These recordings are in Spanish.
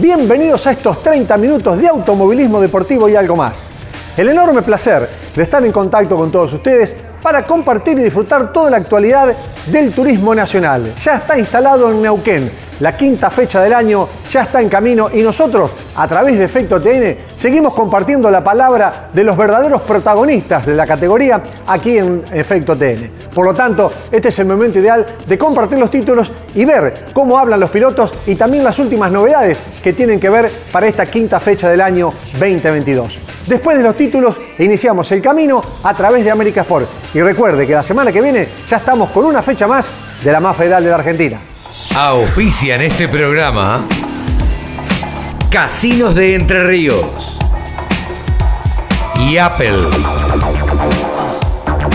Bienvenidos a estos 30 minutos de automovilismo deportivo y algo más. El enorme placer de estar en contacto con todos ustedes para compartir y disfrutar toda la actualidad del turismo nacional. Ya está instalado en Neuquén, la quinta fecha del año ya está en camino y nosotros, a través de Efecto TN, seguimos compartiendo la palabra de los verdaderos protagonistas de la categoría aquí en Efecto TN. Por lo tanto, este es el momento ideal de compartir los títulos y ver cómo hablan los pilotos y también las últimas novedades que tienen que ver para esta quinta fecha del año 2022. Después de los títulos, iniciamos el camino a través de América Sport. Y recuerde que la semana que viene ya estamos con una fecha más de la más federal de la Argentina. Auspician este programa Casinos de Entre Ríos y Apple.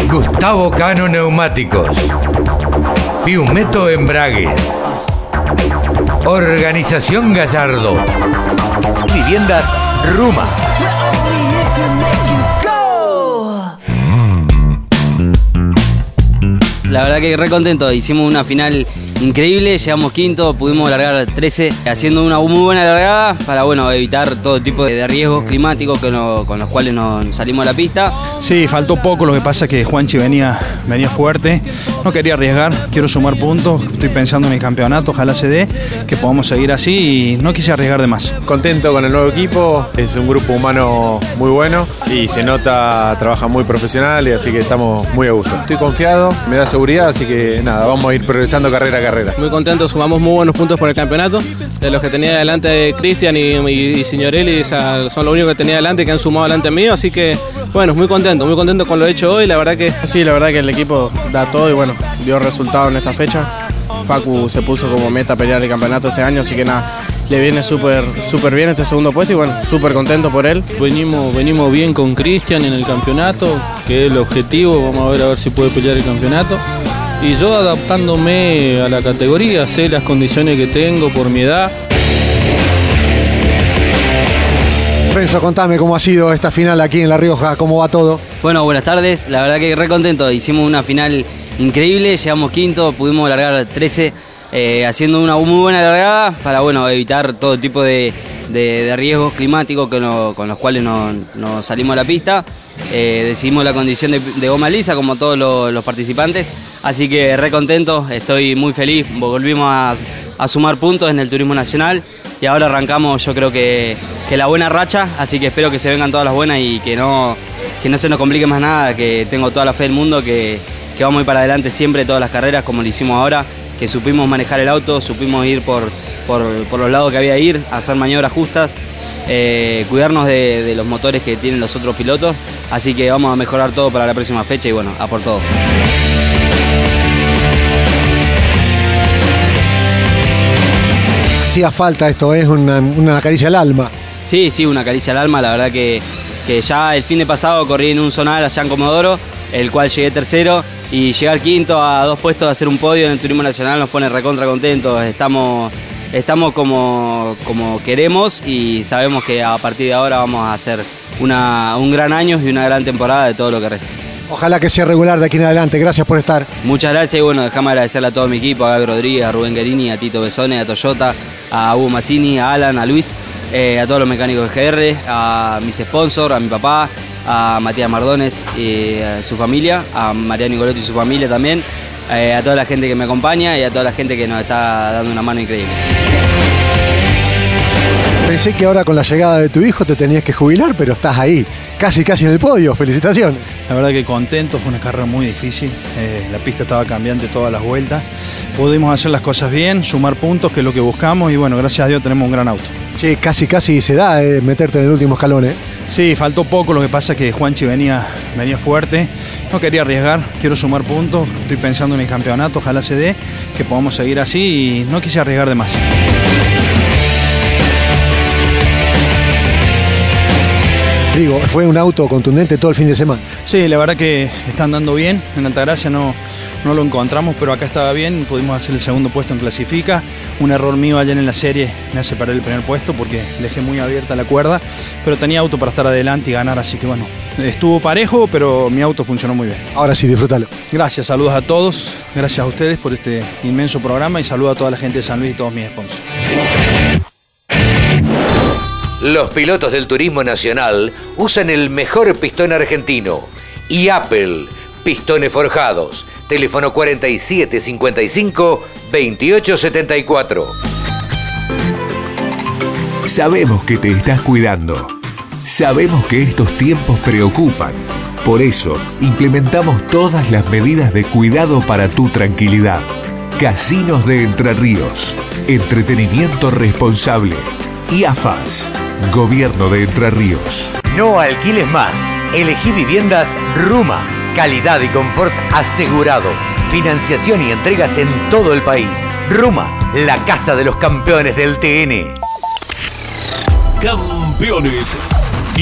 Gustavo Cano Neumáticos. Piumeto Embragues. Organización Gallardo. Viviendas Ruma. La verdad que re contento, hicimos una final increíble, llegamos quinto, pudimos largar 13 haciendo una muy buena largada para bueno, evitar todo tipo de riesgos climáticos con los cuales nos salimos a la pista. Sí, faltó poco, lo que pasa es que Juanchi venía, venía fuerte, no quería arriesgar, quiero sumar puntos, estoy pensando en el campeonato, ojalá se dé, que podamos seguir así y no quise arriesgar de más. Contento con el nuevo equipo, es un grupo humano muy bueno y se nota, trabaja muy profesional y así que estamos muy a gusto. Estoy confiado, me da seguridad, así que nada, vamos a ir progresando carrera a carrera. Muy contento, sumamos muy buenos puntos por el campeonato. De los que tenía delante Cristian y, y, Signorelli son los únicos que tenía delante que han sumado delante mío, así que bueno, muy contento, muy contento con lo hecho hoy, la verdad que... Sí, la verdad que el equipo da todo y bueno, dio resultado en esta fecha. Facu se puso como meta pelear el campeonato este año, así que nada, le viene súper súper bien este segundo puesto y bueno, súper contento por él. Venimos, venimos bien con Cristian en el campeonato, que es el objetivo, vamos a ver a ver si puede pelear el campeonato. Y yo adaptándome a la categoría, sé las condiciones que tengo por mi edad. Renzo, contame cómo ha sido esta final aquí en La Rioja, cómo va todo. Bueno, buenas tardes, la verdad que re contento, hicimos una final increíble, llegamos quinto, pudimos largar 13 eh, haciendo una muy buena largada para bueno, evitar todo tipo de, riesgos climáticos con los cuales nos, salimos a la pista. Eh, decidimos la condición de, goma lisa como todos los, participantes, así que re contento, estoy muy feliz, volvimos a, sumar puntos en el turismo nacional y ahora arrancamos yo creo que, la buena racha, así que espero que se vengan todas las buenas y que no, que no se nos complique más nada, que tengo toda la fe del mundo, que, que vamos a ir para adelante siempre todas las carreras como lo hicimos ahora que supimos manejar el auto, supimos ir por, por, los lados que había que ir, hacer maniobras justas, eh, cuidarnos de, los motores que tienen los otros pilotos. Así que vamos a mejorar todo para la próxima fecha y bueno, a por todo. Hacía falta esto, es una, una caricia al alma. Sí, sí, una caricia al alma. La verdad que, que ya el fin de pasado corrí en un sonar allá en Comodoro, el cual llegué tercero y llegar quinto a dos puestos de hacer un podio en el turismo nacional nos pone recontra contentos. Estamos, estamos como, como queremos y sabemos que a partir de ahora vamos a hacer una, un gran año y una gran temporada de todo lo que resta. Ojalá que sea regular de aquí en adelante. Gracias por estar. Muchas gracias y bueno, déjame agradecerle a todo mi equipo, a Gaby Rodríguez, a Rubén Guerini, a Tito Besone, a Toyota, a Hugo Massini, a Alan, a Luis, eh, a todos los mecánicos de GR, a mis sponsors, a mi papá, a Matías Mardones y a su familia, a Mariano Nicoletti y su familia también, eh, a toda la gente que me acompaña y a toda la gente que nos está dando una mano increíble. Pensé que ahora con la llegada de tu hijo te tenías que jubilar, pero estás ahí, casi casi en el podio. Felicitaciones. La verdad que contento, fue una carrera muy difícil. Eh, la pista estaba cambiante todas las vueltas. Pudimos hacer las cosas bien, sumar puntos, que es lo que buscamos, y bueno, gracias a Dios tenemos un gran auto. Sí, casi casi se da eh, meterte en el último escalón, ¿eh? Sí, faltó poco, lo que pasa es que Juanchi venía, venía fuerte. No quería arriesgar, quiero sumar puntos, estoy pensando en el campeonato, ojalá se dé, que podamos seguir así y no quise arriesgar de más. Digo, fue un auto contundente todo el fin de semana. Sí, la verdad que está andando bien. En Altagracia no, no lo encontramos, pero acá estaba bien. Pudimos hacer el segundo puesto en clasifica. Un error mío ayer en la serie me hace perder el primer puesto porque dejé muy abierta la cuerda, pero tenía auto para estar adelante y ganar, así que bueno, estuvo parejo, pero mi auto funcionó muy bien. Ahora sí, disfrútalo. Gracias, saludos a todos, gracias a ustedes por este inmenso programa y saludo a toda la gente de San Luis y todos mis sponsors. Los pilotos del turismo nacional usan el mejor pistón argentino y Apple, pistones forjados. Teléfono 4755 2874. Sabemos que te estás cuidando. Sabemos que estos tiempos preocupan. Por eso, implementamos todas las medidas de cuidado para tu tranquilidad. Casinos de Entre Ríos. Entretenimiento responsable. Y AFAS. Gobierno de Entre Ríos. No alquiles más. Elegí viviendas Ruma. Calidad y confort asegurado. Financiación y entregas en todo el país. Ruma, la casa de los campeones del TN. Campeones,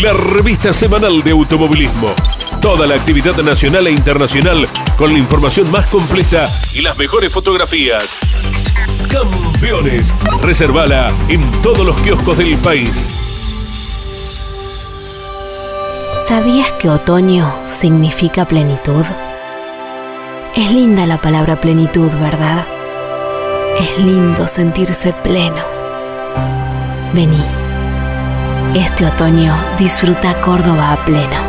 la revista semanal de automovilismo. Toda la actividad nacional e internacional con la información más completa y las mejores fotografías. Campeones, reservala en todos los kioscos del país. ¿Sabías que otoño significa plenitud? Es linda la palabra plenitud, ¿verdad? Es lindo sentirse pleno. Vení. Este otoño disfruta Córdoba a pleno.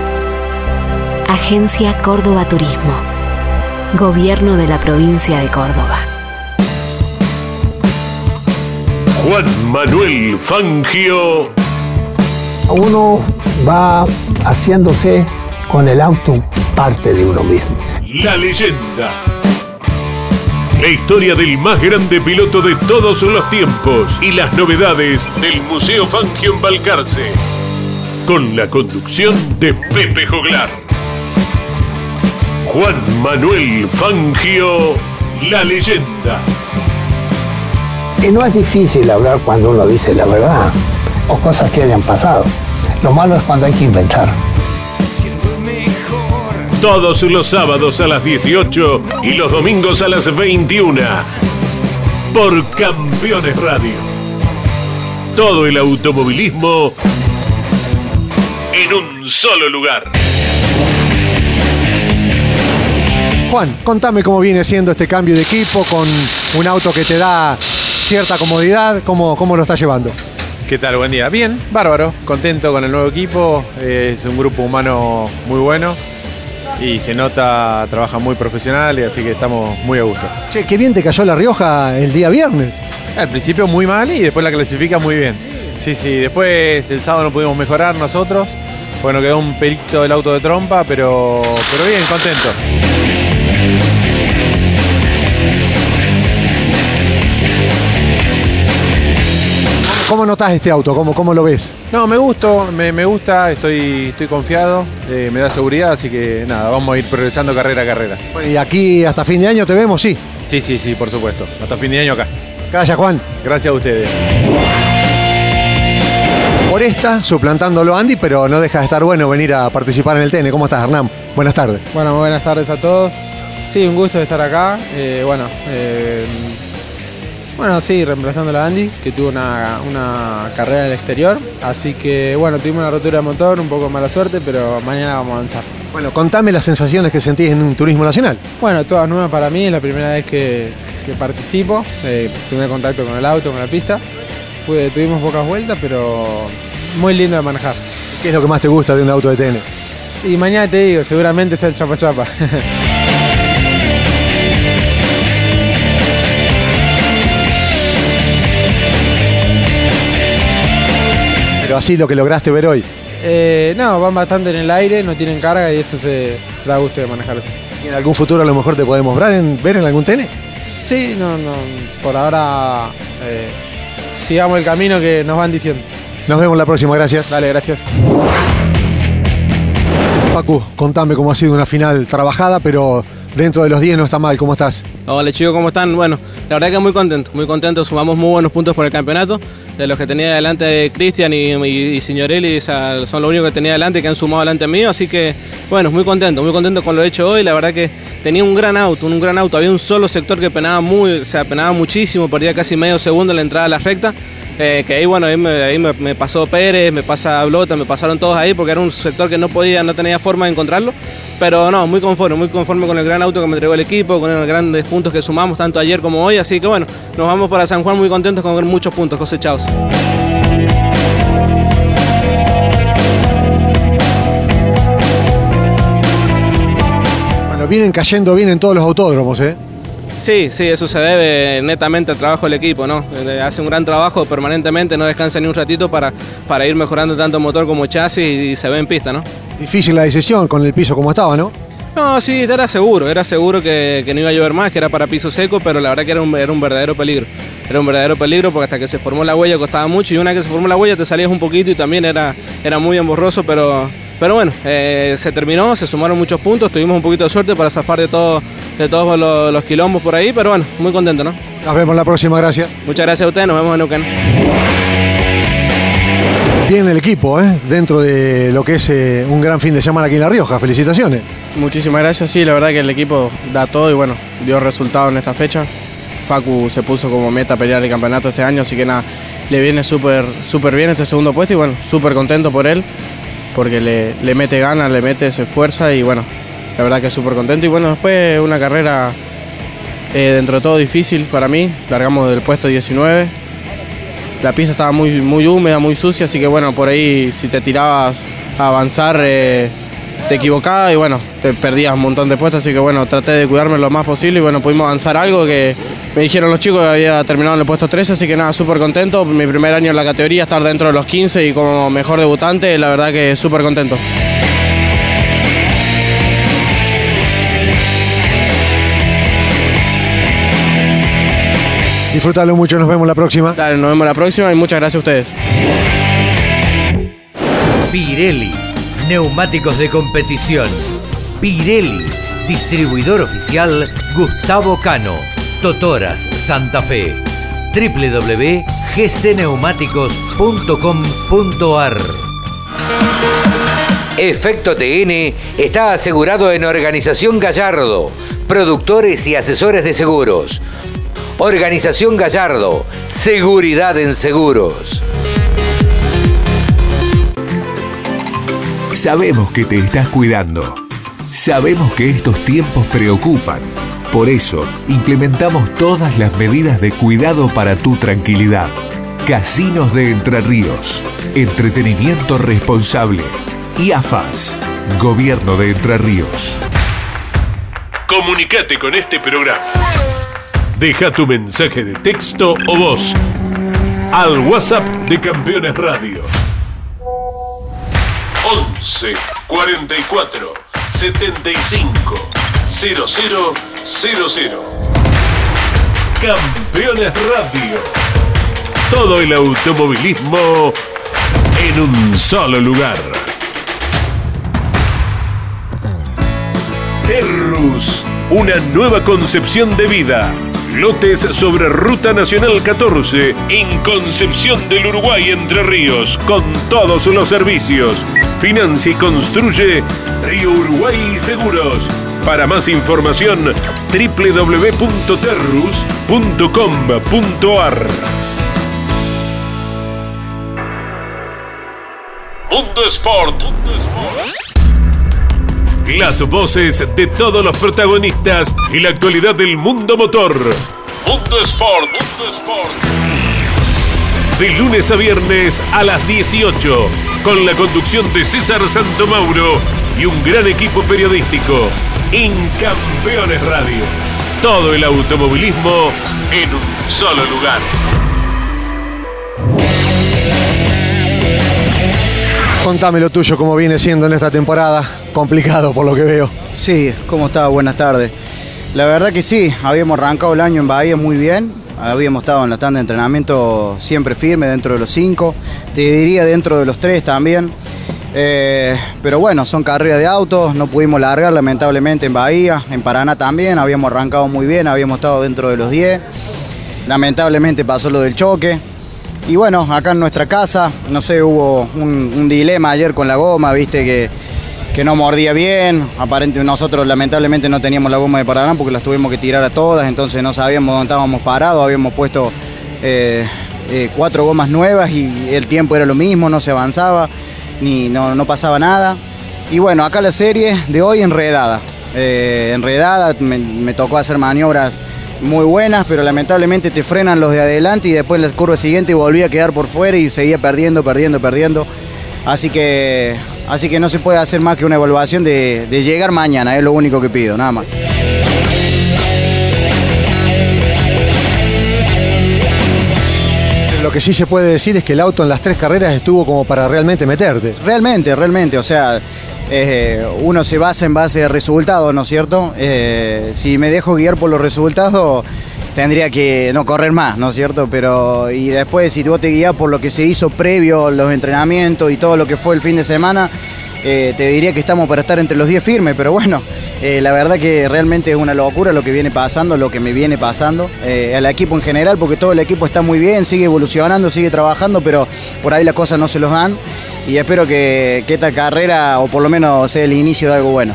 Agencia Córdoba Turismo. Gobierno de la provincia de Córdoba. Juan Manuel Fangio. Uno va haciéndose con el auto parte de uno mismo. La leyenda. La historia del más grande piloto de todos los tiempos y las novedades del Museo Fangio en Balcarce. Con la conducción de Pepe Joglar. Juan Manuel Fangio, la leyenda. Y no es difícil hablar cuando uno dice la verdad o cosas que hayan pasado. Lo malo es cuando hay que inventar. Todos los sábados a las 18 y los domingos a las 21. Por Campeones Radio. Todo el automovilismo en un solo lugar. Juan, contame cómo viene siendo este cambio de equipo con un auto que te da cierta comodidad, cómo, cómo lo está llevando. ¿Qué tal? Buen día. Bien, bárbaro, contento con el nuevo equipo, eh, es un grupo humano muy bueno y se nota, trabaja muy profesional y así que estamos muy a gusto. Che, qué bien te cayó La Rioja el día viernes. Al principio muy mal y después la clasifica muy bien. Sí, sí, después el sábado no pudimos mejorar nosotros, bueno, quedó un pelito del auto de trompa, pero, pero bien, contento. ¿Cómo notas este auto? ¿Cómo, cómo lo ves? No, me gustó, me, me gusta, estoy, estoy confiado, eh, me da seguridad, así que nada, vamos a ir progresando carrera a carrera. Bueno, y aquí hasta fin de año te vemos, sí. Sí, sí, sí, por supuesto. Hasta fin de año acá. Gracias, Juan. Gracias a ustedes. Por esta, suplantándolo Andy, pero no deja de estar bueno venir a participar en el TN. ¿Cómo estás, Hernán? Buenas tardes. Bueno, muy buenas tardes a todos. Sí, un gusto de estar acá. Eh, bueno, eh, bueno, sí, reemplazando a Andy, que tuvo una, una carrera en el exterior. Así que, bueno, tuvimos una rotura de motor, un poco de mala suerte, pero mañana vamos a avanzar. Bueno, contame las sensaciones que sentís en un turismo nacional. Bueno, todas nuevas para mí, es la primera vez que, que participo, eh, primer contacto con el auto, con la pista. Pude- tuvimos pocas vueltas, pero muy lindo de manejar. ¿Qué es lo que más te gusta de un auto de TN? Y mañana te digo, seguramente es el chapa chapa. Pero así lo que lograste ver hoy. Eh, no, van bastante en el aire, no tienen carga y eso se da gusto de manejarse. ¿Y en algún futuro a lo mejor te podemos ver en, ver en algún TN? Sí, no, no, por ahora eh, sigamos el camino que nos van diciendo. Nos vemos la próxima, gracias. Dale, gracias. Facu, contame cómo ha sido una final trabajada, pero dentro de los 10 no está mal. ¿Cómo estás? Hola chicos, ¿cómo están? Bueno, la verdad que muy contento, muy contento. Sumamos muy buenos puntos por el campeonato. De los que tenía delante Cristian y, y, Signorelli, son los únicos que tenía delante que han sumado delante mío. Así que, bueno, muy contento, muy contento con lo hecho hoy. La verdad que tenía un gran auto, un gran auto. Había un solo sector que penaba muy, o sea, penaba muchísimo, perdía casi medio segundo en la entrada a la recta. Eh, que ahí bueno, ahí, me, pasó Pérez, me pasa Blota, me pasaron todos ahí porque era un sector que no podía, no tenía forma de encontrarlo. Pero no, muy conforme, muy conforme con el gran auto que me entregó el equipo, con los grandes puntos que sumamos tanto ayer como hoy. Así que bueno, nos vamos para San Juan muy contentos con muchos puntos cosechados. Vienen cayendo bien en todos los autódromos, ¿eh? Sí, sí, eso se debe netamente al trabajo del equipo, ¿no? Hace un gran trabajo permanentemente, no descansa ni un ratito para, para ir mejorando tanto motor como chasis y se ve en pista, ¿no? Difícil la decisión con el piso como estaba, ¿no? No, sí, era seguro, era seguro que, que, no iba a llover más, que era para piso seco, pero la verdad que era un, era un verdadero peligro. Era un verdadero peligro porque hasta que se formó la huella costaba mucho y una vez que se formó la huella te salías un poquito y también era, era muy emborroso, pero, pero bueno, eh, se terminó, se sumaron muchos puntos, tuvimos un poquito de suerte para zafar de, todo, de todos los, los quilombos por ahí, pero bueno, muy contento, ¿no? Nos vemos la próxima, gracias. Muchas gracias a ustedes, nos vemos en Neuquén. Bien el equipo, ¿eh? dentro de lo que es eh, un gran fin de semana aquí en La Rioja. Felicitaciones. Muchísimas gracias, sí, la verdad que el equipo da todo y bueno, dio resultado en esta fecha. Facu se puso como meta pelear el campeonato este año, así que nada, le viene súper súper bien este segundo puesto y bueno, súper contento por él, porque le, le mete ganas, le mete, se esfuerza y bueno, la verdad que súper contento. Y bueno, después una carrera eh, dentro de todo difícil para mí, largamos del puesto 19. La pista estaba muy, muy húmeda, muy sucia, así que bueno, por ahí si te tirabas a avanzar eh, te equivocabas y bueno, te perdías un montón de puestos, así que bueno, traté de cuidarme lo más posible y bueno, pudimos avanzar algo que me dijeron los chicos que había terminado en el puesto 13, así que nada, súper contento. Mi primer año en la categoría, estar dentro de los 15 y como mejor debutante, la verdad que súper contento. Disfrútalo mucho, nos vemos la próxima. Dale, nos vemos la próxima y muchas gracias a ustedes. Pirelli, neumáticos de competición. Pirelli, distribuidor oficial Gustavo Cano, Totoras, Santa Fe. www.gcneumáticos.com.ar Efecto TN está asegurado en Organización Gallardo, productores y asesores de seguros. Organización Gallardo, seguridad en seguros. Sabemos que te estás cuidando. Sabemos que estos tiempos preocupan. Por eso, implementamos todas las medidas de cuidado para tu tranquilidad. Casinos de Entre Ríos. Entretenimiento responsable. Y AFAS. Gobierno de Entre Ríos. Comunicate con este programa. Deja tu mensaje de texto o voz al WhatsApp de Campeones Radio. 11 44 75 0000. Campeones Radio. Todo el automovilismo en un solo lugar. Terrus, una nueva concepción de vida. Lotes sobre Ruta Nacional 14 en Concepción del Uruguay Entre Ríos con todos los servicios. Financia y construye Río Uruguay Seguros. Para más información www.terrus.com.ar Mundo Sport. Las voces de todos los protagonistas y la actualidad del mundo motor. Mundo Sport. Mundo Sport. De lunes a viernes a las 18, con la conducción de César Santomauro y un gran equipo periodístico. En Campeones Radio. Todo el automovilismo en un solo lugar. Contame lo tuyo, cómo viene siendo en esta temporada. Complicado por lo que veo. Sí, ¿cómo está? Buenas tardes. La verdad que sí, habíamos arrancado el año en Bahía muy bien. Habíamos estado en la tanda de entrenamiento siempre firme dentro de los cinco. Te diría dentro de los tres también. Eh, pero bueno, son carreras de autos, no pudimos largar lamentablemente en Bahía, en Paraná también, habíamos arrancado muy bien, habíamos estado dentro de los 10. Lamentablemente pasó lo del choque. Y bueno, acá en nuestra casa, no sé, hubo un, dilema ayer con la goma, viste que, que no mordía bien. Aparentemente nosotros lamentablemente no teníamos la goma de Paraná porque las tuvimos que tirar a todas, entonces no sabíamos dónde estábamos parados, habíamos puesto eh, eh, cuatro gomas nuevas y el tiempo era lo mismo, no se avanzaba, ni no, no pasaba nada. Y bueno, acá la serie de hoy enredada. Eh, enredada, me, me tocó hacer maniobras muy buenas, pero lamentablemente te frenan los de adelante y después en la curva siguiente volví a quedar por fuera y seguía perdiendo, perdiendo, perdiendo. Así que, así que no se puede hacer más que una evaluación de, de llegar mañana, es lo único que pido, nada más. Lo que sí se puede decir es que el auto en las tres carreras estuvo como para realmente meterte. Realmente, realmente, o sea, eh, uno se basa en base de resultados, ¿no es cierto? Eh, si me dejo guiar por los resultados, tendría que no correr más, ¿no es cierto? Pero, y después, si vos te guías por lo que se hizo previo, los entrenamientos y todo lo que fue el fin de semana, eh, te diría que estamos para estar entre los 10 firmes, pero bueno, eh, la verdad que realmente es una locura lo que viene pasando, lo que me viene pasando, eh, al equipo en general, porque todo el equipo está muy bien, sigue evolucionando, sigue trabajando, pero por ahí las cosas no se los dan y espero que, que esta carrera, o por lo menos sea el inicio de algo bueno.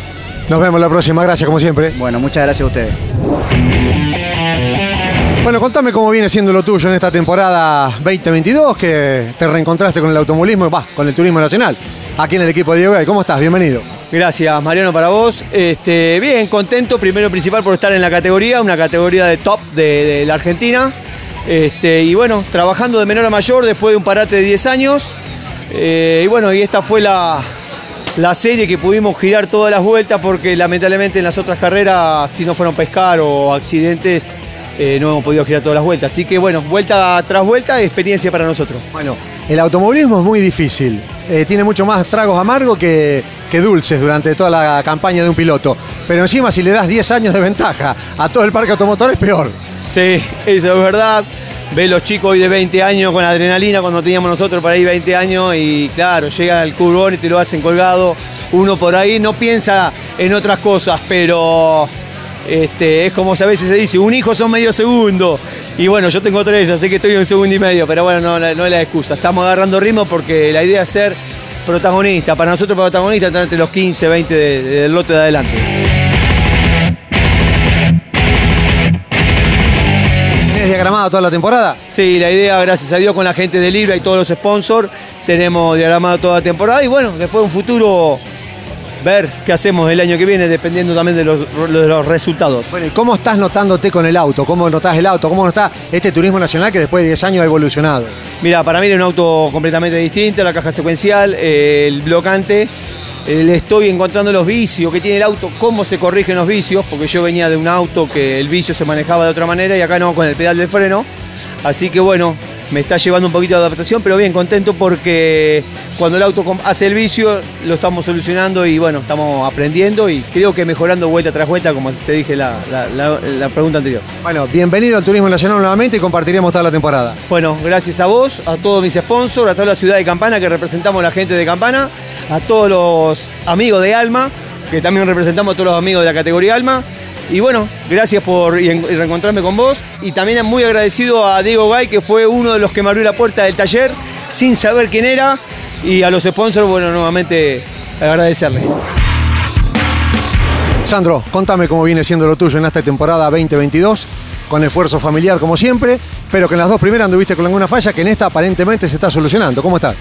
Nos vemos la próxima, gracias como siempre. Bueno, muchas gracias a ustedes. Bueno, contame cómo viene siendo lo tuyo en esta temporada 2022, que te reencontraste con el automovilismo, va, con el turismo nacional, aquí en el equipo de Diego Gay. ¿Cómo estás? Bienvenido. Gracias, Mariano, para vos. Este, bien, contento, primero y principal por estar en la categoría, una categoría de top de, de la Argentina. Este, y bueno, trabajando de menor a mayor después de un parate de 10 años. Eh, y bueno, y esta fue la, la serie que pudimos girar todas las vueltas porque lamentablemente en las otras carreras, si no fueron pescar o accidentes, eh, no hemos podido girar todas las vueltas. Así que bueno, vuelta tras vuelta, experiencia para nosotros. Bueno, el automovilismo es muy difícil. Eh, tiene mucho más tragos amargos que, dulces durante toda la campaña de un piloto. Pero encima, si le das 10 años de ventaja a todo el parque automotor, es peor. Sí, eso es verdad. Ve los chicos hoy de 20 años con adrenalina cuando teníamos nosotros por ahí 20 años y claro, llegan al curbón y te lo hacen colgado. Uno por ahí no piensa en otras cosas, pero este, es como a veces se dice, un hijo son medio segundo. Y bueno, yo tengo tres, así que estoy en un segundo y medio, pero bueno, no, no es la excusa. Estamos agarrando ritmo porque la idea es ser protagonista. Para nosotros protagonista estar entre los 15, 20 de- del lote de adelante. ¿Tienes diagramada toda la temporada? Sí, la idea, gracias a Dios, con la gente de Libra y todos los sponsors, tenemos diagramado toda la temporada y bueno, después un futuro ver qué hacemos el año que viene, dependiendo también de los, de los resultados. Bueno, ¿y cómo estás notándote con el auto? ¿Cómo notás el auto? ¿Cómo notás este turismo nacional que después de 10 años ha evolucionado? Mira, para mí era un auto completamente distinto, la caja secuencial, eh, el blocante. le estoy encontrando los vicios que tiene el auto, cómo se corrigen los vicios, porque yo venía de un auto que el vicio se manejaba de otra manera y acá no con el pedal del freno. Así que bueno, me está llevando un poquito de adaptación, pero bien contento porque cuando el auto hace el vicio lo estamos solucionando y bueno, estamos aprendiendo y creo que mejorando vuelta tras vuelta, como te dije la, la- la- la pregunta anterior. Bueno, bienvenido al turismo nacional nuevamente y compartiremos toda la temporada. Bueno, gracias a vos, a todos mis sponsors, a toda la ciudad de Campana que representamos a la gente de Campana, a todos los amigos de Alma, que también representamos a todos los amigos de la categoría Alma. Y bueno, gracias por reencontrarme con vos. Y también muy agradecido a Diego Gay, que fue uno de los que me abrió la puerta del taller sin saber quién era. Y a los sponsors, bueno, nuevamente agradecerle. Sandro, contame cómo viene siendo lo tuyo en esta temporada 2022, con esfuerzo familiar como siempre, pero que en las dos primeras anduviste con alguna falla que en esta aparentemente se está solucionando. ¿Cómo estás?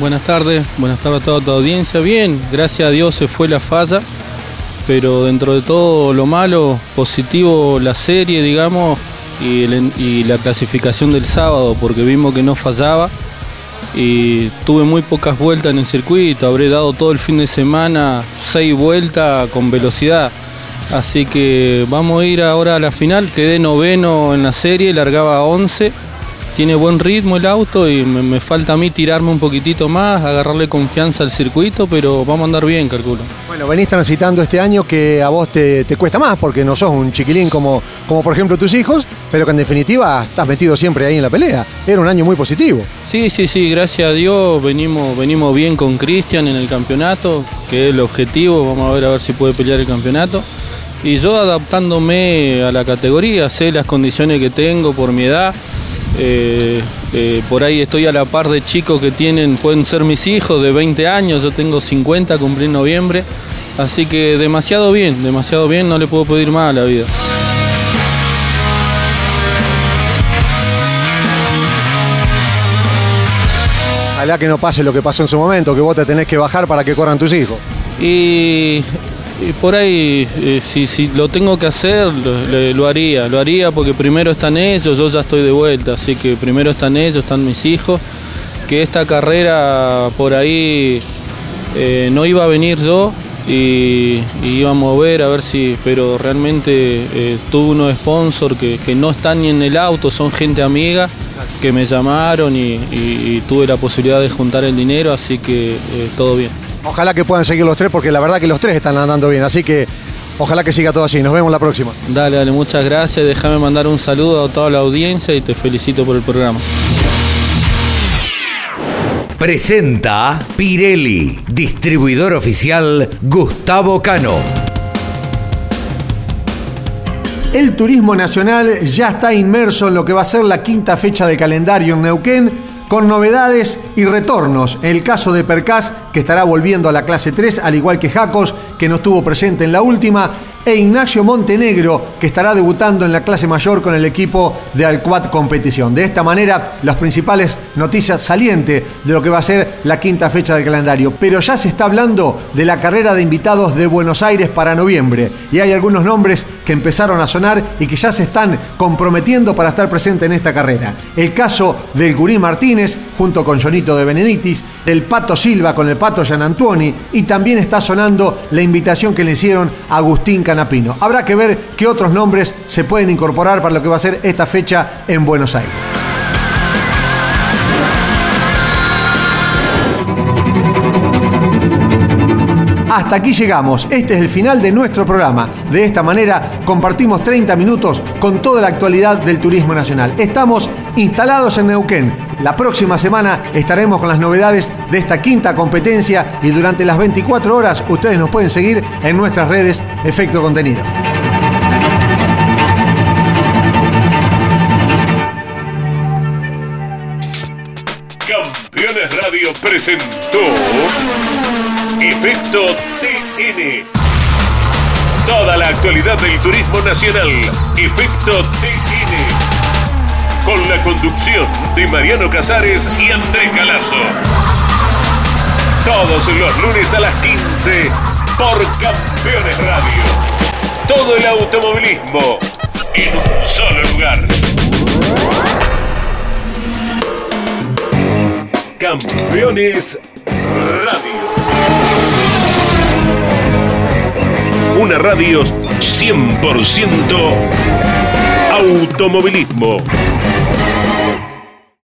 Buenas tardes, buenas tardes a toda tu audiencia. Bien, gracias a Dios se fue la falla, pero dentro de todo lo malo, positivo la serie, digamos, y, la clasificación del sábado, porque vimos que no fallaba. Y tuve muy pocas vueltas en el circuito, habré dado todo el fin de semana seis vueltas con velocidad. Así que vamos a ir ahora a la final, quedé noveno en la serie, largaba 11 tiene buen ritmo el auto y me, me falta a mí tirarme un poquitito más, agarrarle confianza al circuito, pero vamos a andar bien, calculo. Bueno, venís transitando este año que a vos te, te cuesta más porque no sos un chiquilín como, como por ejemplo tus hijos, pero que en definitiva estás metido siempre ahí en la pelea. Era un año muy positivo. Sí, sí, sí, gracias a Dios venimos, venimos bien con Cristian en el campeonato, que es el objetivo, vamos a ver a ver si puede pelear el campeonato. Y yo adaptándome a la categoría, sé las condiciones que tengo por mi edad. Eh, eh, por ahí estoy a la par de chicos que tienen, pueden ser mis hijos de 20 años, yo tengo 50, cumplí en noviembre. Así que demasiado bien, demasiado bien, no le puedo pedir más a la vida. Ojalá que no pase lo que pasó en su momento, que vos te tenés que bajar para que corran tus hijos. Y, y por ahí, eh, si, si lo tengo que hacer, lo, haría, lo haría porque primero están ellos, yo ya estoy de vuelta, así que primero están ellos, están mis hijos, que esta carrera por ahí eh, no iba a venir yo y, y íbamos a ver a ver si, pero realmente eh, tuve unos sponsors que, que no están ni en el auto, son gente amiga que me llamaron y tuve la posibilidad de juntar el dinero, así que eh, todo bien. Ojalá que puedan seguir los tres porque la verdad que los tres están andando bien. Así que ojalá que siga todo así. Nos vemos la próxima. Dale, dale, muchas gracias. Déjame mandar un saludo a toda la audiencia y te felicito por el programa. Presenta Pirelli, distribuidor oficial Gustavo Cano. El turismo nacional ya está inmerso en lo que va a ser la quinta fecha de calendario en Neuquén, con novedades y retornos. El caso de Percas, que estará volviendo a la clase 3, al igual que Jacos, que no estuvo presente en la última, e Ignacio Montenegro, que estará debutando en la clase mayor con el equipo de Alcuat Competición. De esta manera, las principales noticias salientes de lo que va a ser la quinta fecha del calendario. Pero ya se está hablando de la carrera de invitados de Buenos Aires para noviembre. Y hay algunos nombres que empezaron a sonar y que ya se están comprometiendo para estar presentes en esta carrera. El caso del Gurí Martínez, junto con Jonito de Benedictis, del Pato Silva con el Pato Gianantuoni, y también está sonando la invitación que le hicieron a Agustín Canapino. Habrá que ver qué otros nombres se pueden incorporar para lo que va a ser esta fecha en Buenos Aires. Hasta aquí llegamos. Este es el final de nuestro programa. De esta manera compartimos 30 minutos con toda la actualidad del turismo nacional. Estamos instalados en Neuquén. La próxima semana estaremos con las novedades de esta quinta competencia y durante las 24 horas ustedes nos pueden seguir en nuestras redes Efecto Contenido. Campeones Radio presentó Efecto TN. Toda la actualidad del turismo nacional. Efecto TN. Con la conducción de Mariano Casares y Andrés Galazo. Todos los lunes a las 15 por Campeones Radio. Todo el automovilismo en un solo lugar. Campeones Radio. Una radio 100% automovilismo.